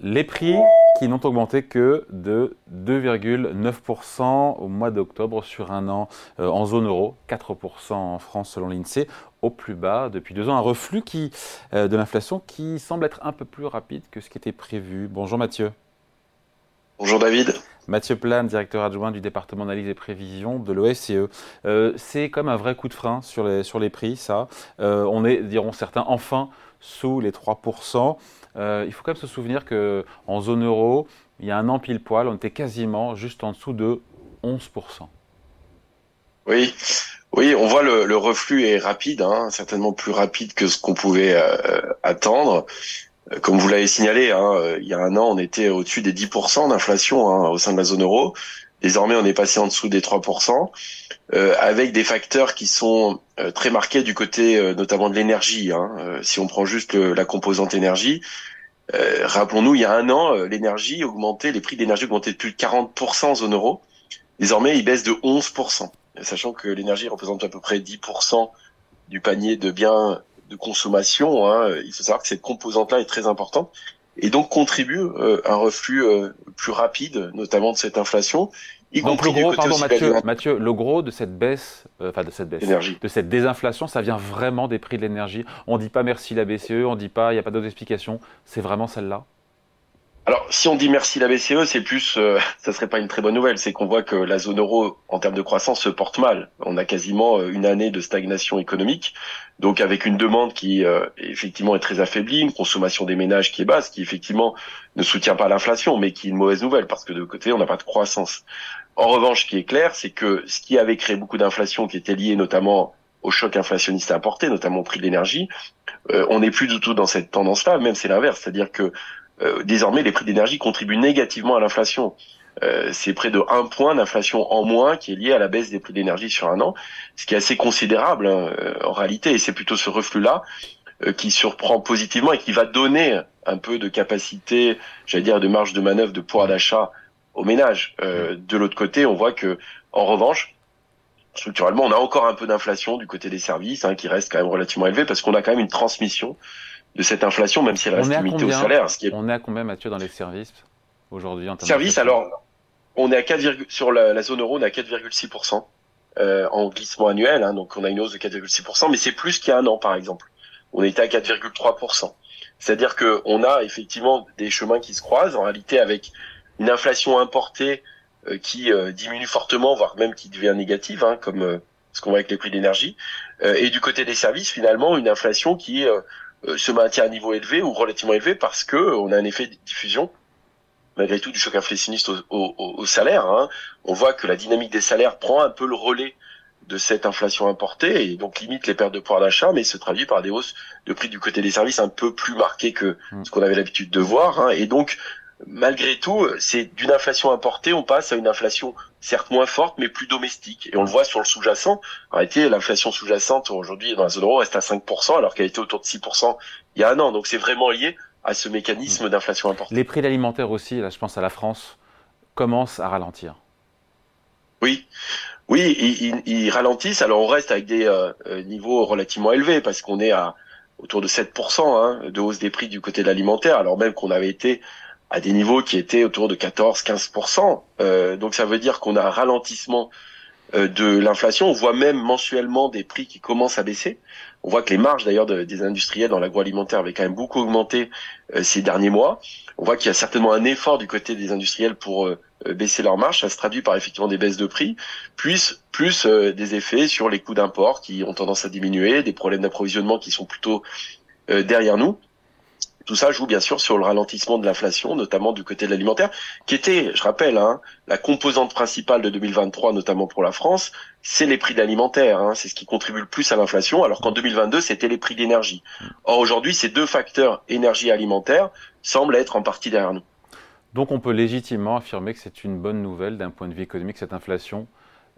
Les prix qui n'ont augmenté que de 2,9% au mois d'octobre sur un an euh, en zone euro, 4% en France selon l'INSEE, au plus bas depuis deux ans. Un reflux euh, de l'inflation qui semble être un peu plus rapide que ce qui était prévu. Bonjour Mathieu. Bonjour David. Mathieu Plane, directeur adjoint du département d'analyse et prévision de l'OFCE. Euh, c'est comme un vrai coup de frein sur les, prix, ça. on est, diront certains, enfin sous les 3%. Euh, il faut quand même se souvenir qu'en zone euro, il y a un an pile poil, on était quasiment juste en dessous de 11%. Oui, oui, on voit le, reflux est rapide, hein, certainement plus rapide que ce qu'on pouvait euh, attendre. Euh, comme vous l'avez signalé, hein, il y a un an, on était au-dessus des 10% d'inflation hein, au sein de la zone euro. Désormais, on est passé en dessous des 3%, avec des facteurs qui sont très marqués du côté notamment de l'énergie. si on prend juste la composante énergie, euh, rappelons-nous, il y a un an, euh, l'énergie augmentait, les prix de l'énergie augmentaient de plus de 40% en zone euro. Désormais, ils baissent de 11%, sachant que l'énergie représente à peu près 10% du panier de biens de consommation. Hein. Il faut savoir que cette composante-là est très importante et donc contribue euh, à un reflux plus rapide, notamment de cette inflation, donc le gros, pardon Mathieu, le gros de cette baisse, euh, enfin de cette baisse, de cette désinflation, ça vient vraiment des prix de l'énergie. On dit pas merci la BCE, on dit pas, il n'y a pas d'autres explications. C'est vraiment celle-là? Alors, si on dit merci la BCE, c'est plus, euh, ça serait pas une très bonne nouvelle. C'est qu'on voit que la zone euro, en termes de croissance, se porte mal. On a quasiment euh, une année de stagnation économique, donc avec une demande qui euh, effectivement est très affaiblie, une consommation des ménages qui est basse, qui effectivement ne soutient pas l'inflation, mais qui est une mauvaise nouvelle parce que de côté, on n'a pas de croissance. En revanche, ce qui est clair, c'est que ce qui avait créé beaucoup d'inflation, qui était lié notamment au choc inflationniste importé, notamment au prix de l'énergie, on n'est plus du tout dans cette tendance-là. Même c'est l'inverse, c'est-à-dire que euh, désormais les prix d'énergie contribuent négativement à l'inflation. Euh, c'est près de un point d'inflation en moins qui est lié à la baisse des prix d'énergie sur un an, ce qui est assez considérable hein, euh, en réalité, et c'est plutôt ce reflux-là qui surprend positivement et qui va donner un peu de capacité, j'allais dire, de marge de manœuvre, de pouvoir d'achat aux ménages. de l'autre côté, on voit que, en revanche, structurellement, on a encore un peu d'inflation du côté des services, hein, qui reste quand même relativement élevé, parce qu'on a quand même une transmission de cette inflation, même si elle reste limitée au salaire. Ce qui est... On est à combien, Mathieu, dans les services aujourd'hui en termes Services, alors, on est à 4, sur la, zone euro, on est à 4,6% euh, en glissement annuel, hein, donc on a une hausse de 4,6%, mais c'est plus qu'il y a un an, par exemple. On était à 4,3%. C'est-à-dire que on a effectivement des chemins qui se croisent, en réalité avec une inflation importée euh, qui euh, diminue fortement, voire même qui devient négative, hein, comme euh, ce qu'on voit avec les prix d'énergie. et du côté des services, finalement, une inflation qui euh, se maintient à un niveau élevé ou relativement élevé parce que on a un effet de diffusion malgré tout du choc inflationniste au, au, au salaire. Hein. On voit que la dynamique des salaires prend un peu le relais de cette inflation importée et donc limite les pertes de pouvoir d'achat, mais se traduit par des hausses de prix du côté des services un peu plus marquées que mmh. ce qu'on avait l'habitude de voir. Hein. Et donc malgré tout, c'est d'une inflation importée, on passe à une inflation certes moins forte, mais plus domestique. Et on le voit sur le sous-jacent. En réalité, l'inflation sous-jacente aujourd'hui dans la zone euro reste à 5%, alors qu'elle était autour de 6% il y a un an. Donc c'est vraiment lié à ce mécanisme mmh. d'inflation importée. Les prix alimentaires aussi, là je pense à la France, commencent à ralentir. Oui, oui, ils, ralentissent. Alors on reste avec des euh, euh, niveaux relativement élevés parce qu'on est à autour de 7% hein, de hausse des prix du côté de l'alimentaire, alors même qu'on avait été à des niveaux qui étaient autour de 14-15%. Euh, donc ça veut dire qu'on a un ralentissement euh, de l'inflation. On voit même mensuellement des prix qui commencent à baisser. On voit que les marges d'ailleurs des industriels dans l'agroalimentaire avaient quand même beaucoup augmenté euh, ces derniers mois. On voit qu'il y a certainement un effort du côté des industriels pour euh, baisser leurs marges. Ça se traduit par effectivement des baisses de prix, plus plus des effets sur les coûts d'import qui ont tendance à diminuer, des problèmes d'approvisionnement qui sont plutôt derrière nous. Tout ça joue bien sûr sur le ralentissement de l'inflation, notamment du côté de l'alimentaire, qui était, je rappelle, hein, la composante principale de 2023, notamment pour la France, c'est les prix de l'alimentaire. Hein, c'est ce qui contribue le plus à l'inflation, alors qu'en 2022, c'était les prix d'énergie. Or aujourd'hui, ces deux facteurs, énergie et alimentaire, semblent être en partie derrière nous. Donc on peut légitimement affirmer que c'est une bonne nouvelle d'un point de vue économique, cette inflation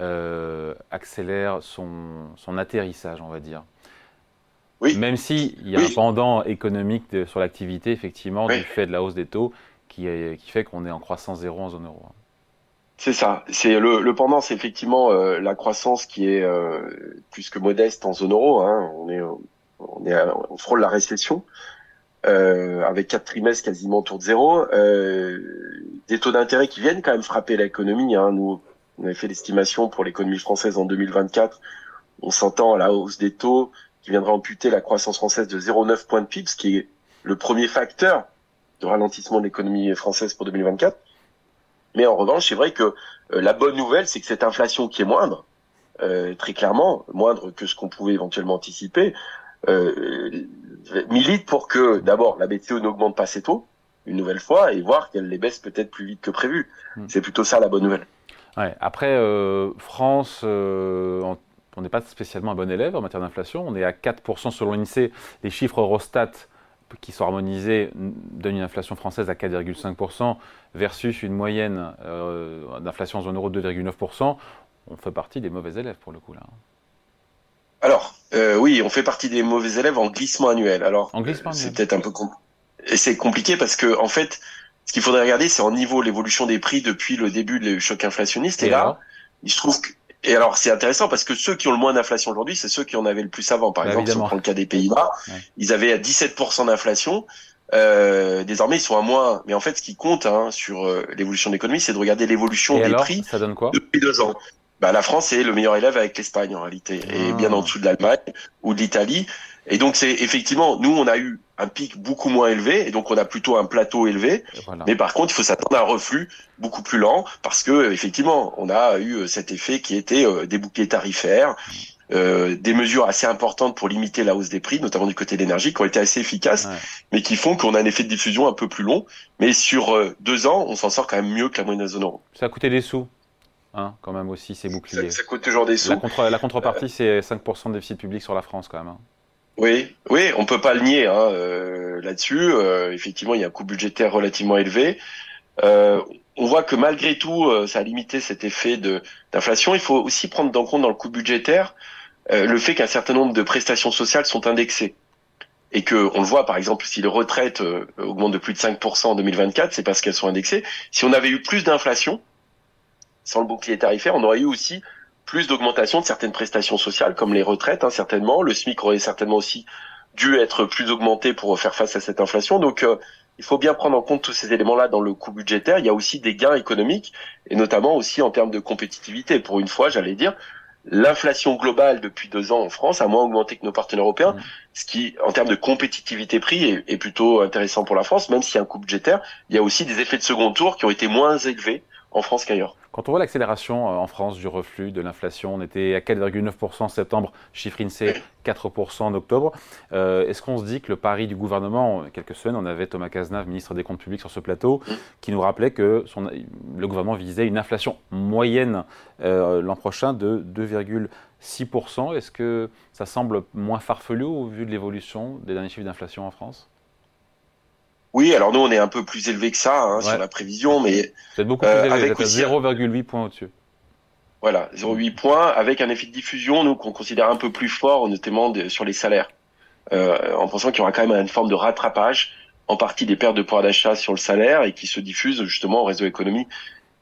euh, accélère son, son atterrissage, on va dire. Même s'il y a un pendant économique sur l'activité, effectivement, du fait de la hausse des taux, qui, qui fait qu'on est en croissance zéro en zone euro. C'est ça. C'est le, pendant, c'est effectivement euh, la croissance qui est euh, plus que modeste en zone euro. Hein. On est, on est, on frôle la récession. euh, avec quatre trimestres quasiment autour de zéro, des taux d'intérêt qui viennent quand même frapper l'économie. Hein. Nous, on avait fait l'estimation pour l'économie française en 2024. On s'entend à la hausse des taux qui viendra amputer la croissance française de 0,9 points de PIB, ce qui est le premier facteur de ralentissement de l'économie française pour 2024. Mais en revanche, c'est vrai que euh, la bonne nouvelle, c'est que cette inflation qui est moindre, euh, très clairement, moindre que ce qu'on pouvait éventuellement anticiper, euh, milite pour que d'abord la BCE n'augmente pas ses taux une nouvelle fois et voir qu'elle les baisse peut-être plus vite que prévu. Hmm. C'est plutôt ça la bonne nouvelle. Ouais, après, euh, France, euh, on n'est pas spécialement un bon élève en matière d'inflation. On est à 4% selon l'INSEE. Les chiffres Eurostat qui sont harmonisés donnent une inflation française à 4,5% versus une moyenne euh, d'inflation en zone euro de 2,9%. On fait partie des mauvais élèves pour le coup là. Alors, oui, on fait partie des mauvais élèves en glissement annuel. Alors, c'est peut-être un peu et c'est compliqué parce que en fait, ce qu'il faudrait regarder, c'est en niveau l'évolution des prix depuis le début du choc inflationniste. Et, là, il se trouve que et alors c'est intéressant parce que ceux qui ont le moins d'inflation aujourd'hui, c'est ceux qui en avaient le plus avant. Par bah, exemple, si on prend le cas des Pays-Bas, ils avaient à 17% d'inflation. Euh, désormais, ils sont à moins. Mais en fait, ce qui compte hein, sur euh, l'évolution de l'économie, c'est de regarder l'évolution des prix ça donne quoi? depuis deux ans. Bah, la France est le meilleur élève avec l'Espagne en réalité, et ah. bien en dessous de l'Allemagne ou de l'Italie. Et donc c'est effectivement, nous on a eu un pic beaucoup moins élevé, et donc on a plutôt un plateau élevé. Mais par contre, il faut s'attendre à un reflux beaucoup plus lent, parce que effectivement, on a eu euh, cet effet qui était euh, des bouquets tarifaires, euh, des mesures assez importantes pour limiter la hausse des prix, notamment du côté de l'énergie, qui ont été assez efficaces, mais qui font qu'on a un effet de diffusion un peu plus long. Mais sur deux ans, on s'en sort quand même mieux que la moyenne de la zone euro. Ça a coûté des sous, hein, quand même aussi, ces boucliers. Ça, coûte toujours des sous. La, contre, la contrepartie, c'est 5% de déficit public sur la France quand même. Hein. Oui, oui, on peut pas le nier hein, euh, là-dessus. Euh, effectivement, il y a un coût budgétaire relativement élevé. Euh, on voit que malgré tout, ça a limité cet effet de d'inflation. Il faut aussi prendre en compte dans le coût budgétaire le fait qu'un certain nombre de prestations sociales sont indexées et que on le voit par exemple si les retraites augmentent de plus de 5% en 2024, c'est parce qu'elles sont indexées. Si on avait eu plus d'inflation sans le bouclier tarifaire, on aurait eu aussi plus d'augmentation de certaines prestations sociales, comme les retraites, hein, certainement. Le SMIC aurait certainement aussi dû être plus augmenté pour faire face à cette inflation. Donc, euh, il faut bien prendre en compte tous ces éléments-là dans le coût budgétaire. Il y a aussi des gains économiques, et notamment aussi en termes de compétitivité. Pour une fois, j'allais dire, l'inflation globale depuis deux ans en France a moins augmenté que nos partenaires européens, mmh. ce qui, en termes de compétitivité prix, est, est, plutôt intéressant pour la France, même s'il y a un coût budgétaire. Il y a aussi des effets de second tour qui ont été moins élevés en France qu'ailleurs. Quand on voit l'accélération euh, en France du reflux de l'inflation, on était à 4,9% en septembre, chiffre INSEE 4% en octobre. Euh, est-ce qu'on se dit que le pari du gouvernement, quelques semaines, on avait Thomas Cazenave, ministre des Comptes publics, sur ce plateau, qui nous rappelait que le gouvernement visait une inflation moyenne euh, l'an prochain de 2,6%. Est-ce que ça semble moins farfelu au vu de l'évolution des derniers chiffres d'inflation en France? Oui, alors nous on est un peu plus élevé que ça hein, sur la prévision, mais vous êtes beaucoup plus euh, élevé, 0,8 points au-dessus. Voilà, 0,8 points avec un effet de diffusion nous qu'on considère un peu plus fort, notamment sur les salaires, euh, en pensant qu'il y aura quand même une forme de rattrapage, en partie des pertes de pouvoir d'achat sur le salaire et qui se diffuse justement au réseau économique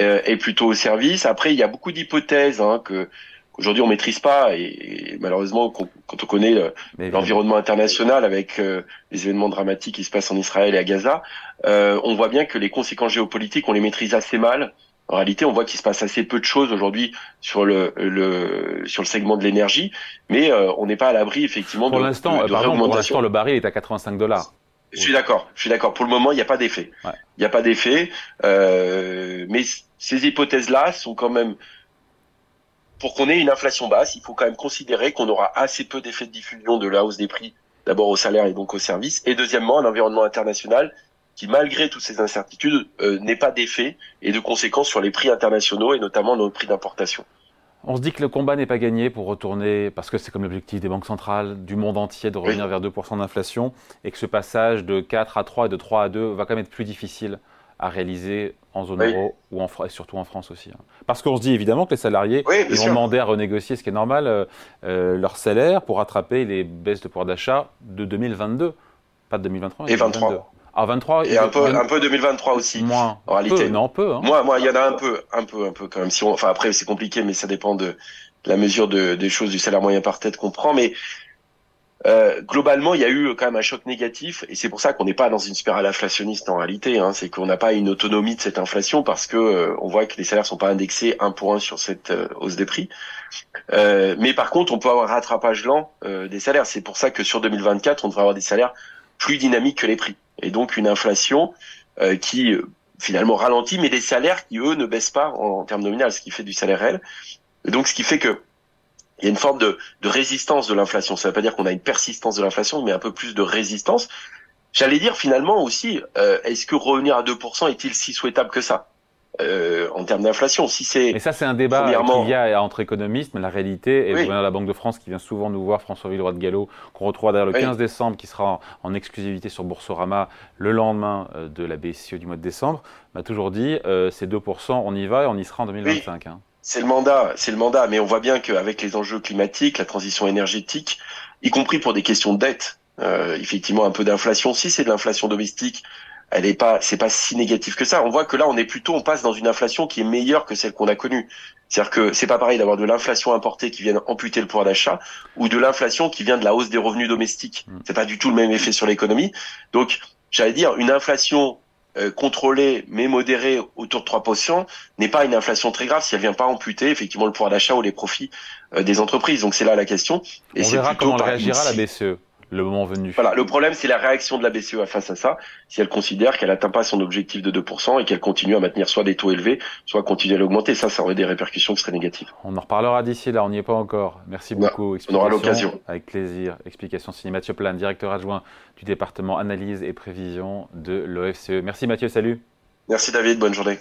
euh, et plutôt au service. Après, il y a beaucoup d'hypothèses hein, que Aujourd'hui, on maîtrise pas et, malheureusement, quand on connaît euh, l'environnement international avec euh, les événements dramatiques qui se passent en Israël et à Gaza, euh, on voit bien que les conséquences géopolitiques, on les maîtrise assez mal. En réalité, on voit qu'il se passe assez peu de choses aujourd'hui sur le, le sur le segment de l'énergie, mais on n'est pas à l'abri effectivement pour l'instant. Pardon, pour l'instant, le baril est à 85 dollars. Je suis d'accord. Je suis d'accord. Pour le moment, il n'y a pas d'effet. Il n'y a pas d'effet. mais ces hypothèses-là sont quand même pour qu'on ait une inflation basse, il faut quand même considérer qu'on aura assez peu d'effets de diffusion de la hausse des prix, d'abord au salaire et donc au service, et deuxièmement un environnement international qui, malgré toutes ces incertitudes, euh, n'est pas d'effet et de conséquences sur les prix internationaux et notamment nos prix d'importation. On se dit que le combat n'est pas gagné pour retourner, parce que c'est comme l'objectif des banques centrales du monde entier de revenir vers 2% d'inflation, et que ce passage de 4 à 3 et de 3 à 2 va quand même être plus difficile à réaliser en zone euro ou en, et surtout en France aussi. Hein. Parce qu'on se dit évidemment que les salariés ils vont demander à renégocier, ce qui est normal, euh, euh, leur salaire pour rattraper les baisses de pouvoir d'achat de 2022, pas de 2023. Et 2023. Ah, 23 et un peu, un peu 2023 aussi. Moins. En réalité. Peu, non, peu. Hein. Moi, moi, il y en a un peu, un peu, un peu quand même. Si on, enfin après, c'est compliqué, mais ça dépend de la mesure de, des choses du salaire moyen par tête qu'on prend. Mais euh, globalement, il y a eu quand même un choc négatif, et c'est pour ça qu'on n'est pas dans une spirale inflationniste en réalité. Hein, c'est qu'on n'a pas une autonomie de cette inflation parce que euh, on voit que les salaires sont pas indexés un pour un sur cette euh, hausse des prix. mais par contre, on peut avoir un rattrapage lent des salaires. C'est pour ça que sur 2024, on devrait avoir des salaires plus dynamiques que les prix, et donc une inflation qui finalement ralentit, mais des salaires qui eux ne baissent pas en, en termes nominaux, ce qui fait du salaire réel. Et donc, ce qui fait que il y a une forme de, de résistance de l'inflation. Ça ne veut pas dire qu'on a une persistance de l'inflation, mais un peu plus de résistance. J'allais dire finalement aussi, euh, est-ce que revenir à 2% est-il si souhaitable que ça euh, en termes d'inflation? Si c'est mais ça c'est un débat qu'il y a entre économistes, mais la réalité, et de la Banque de France qui vient souvent nous voir, François Villeroy de Gallo, qu'on retrouvera d'ailleurs le 15 décembre, qui sera en, exclusivité sur Boursorama le lendemain euh, de la BCE du mois de décembre, m'a toujours dit euh, c'est 2%, on y va et on y sera en 2025. Hein. C'est le mandat, c'est le mandat, mais on voit bien qu'avec les enjeux climatiques, la transition énergétique, y compris pour des questions de dette, euh, effectivement un peu d'inflation. Si c'est de l'inflation domestique, elle est pas, c'est pas si négatif que ça. On voit que là, on est plutôt, on passe dans une inflation qui est meilleure que celle qu'on a connue. C'est-à-dire que c'est pas pareil d'avoir de l'inflation importée qui vient amputer le pouvoir d'achat ou de l'inflation qui vient de la hausse des revenus domestiques. Mm. C'est pas du tout le même effet sur l'économie. Donc, j'allais dire une inflation euh, contrôlée mais modérée autour de 3% n'est pas une inflation très grave si elle vient pas amputer effectivement le pouvoir d'achat ou les profits euh, des entreprises. Donc c'est là la question. Et On verra comment réagira la BCE le moment venu. Voilà, le problème c'est la réaction de la BCE face à ça. Si elle considère qu'elle n'atteint pas son objectif de 2% et qu'elle continue à maintenir soit des taux élevés, soit continuer à l'augmenter, ça, ça aurait des répercussions qui seraient négatives. On en reparlera d'ici là, on n'y est pas encore. Merci beaucoup. on aura l'occasion. Avec plaisir. Explication signée Mathieu Plan, directeur adjoint du département analyse et prévision de l'OFCE. Merci Mathieu, salut. Merci David, bonne journée.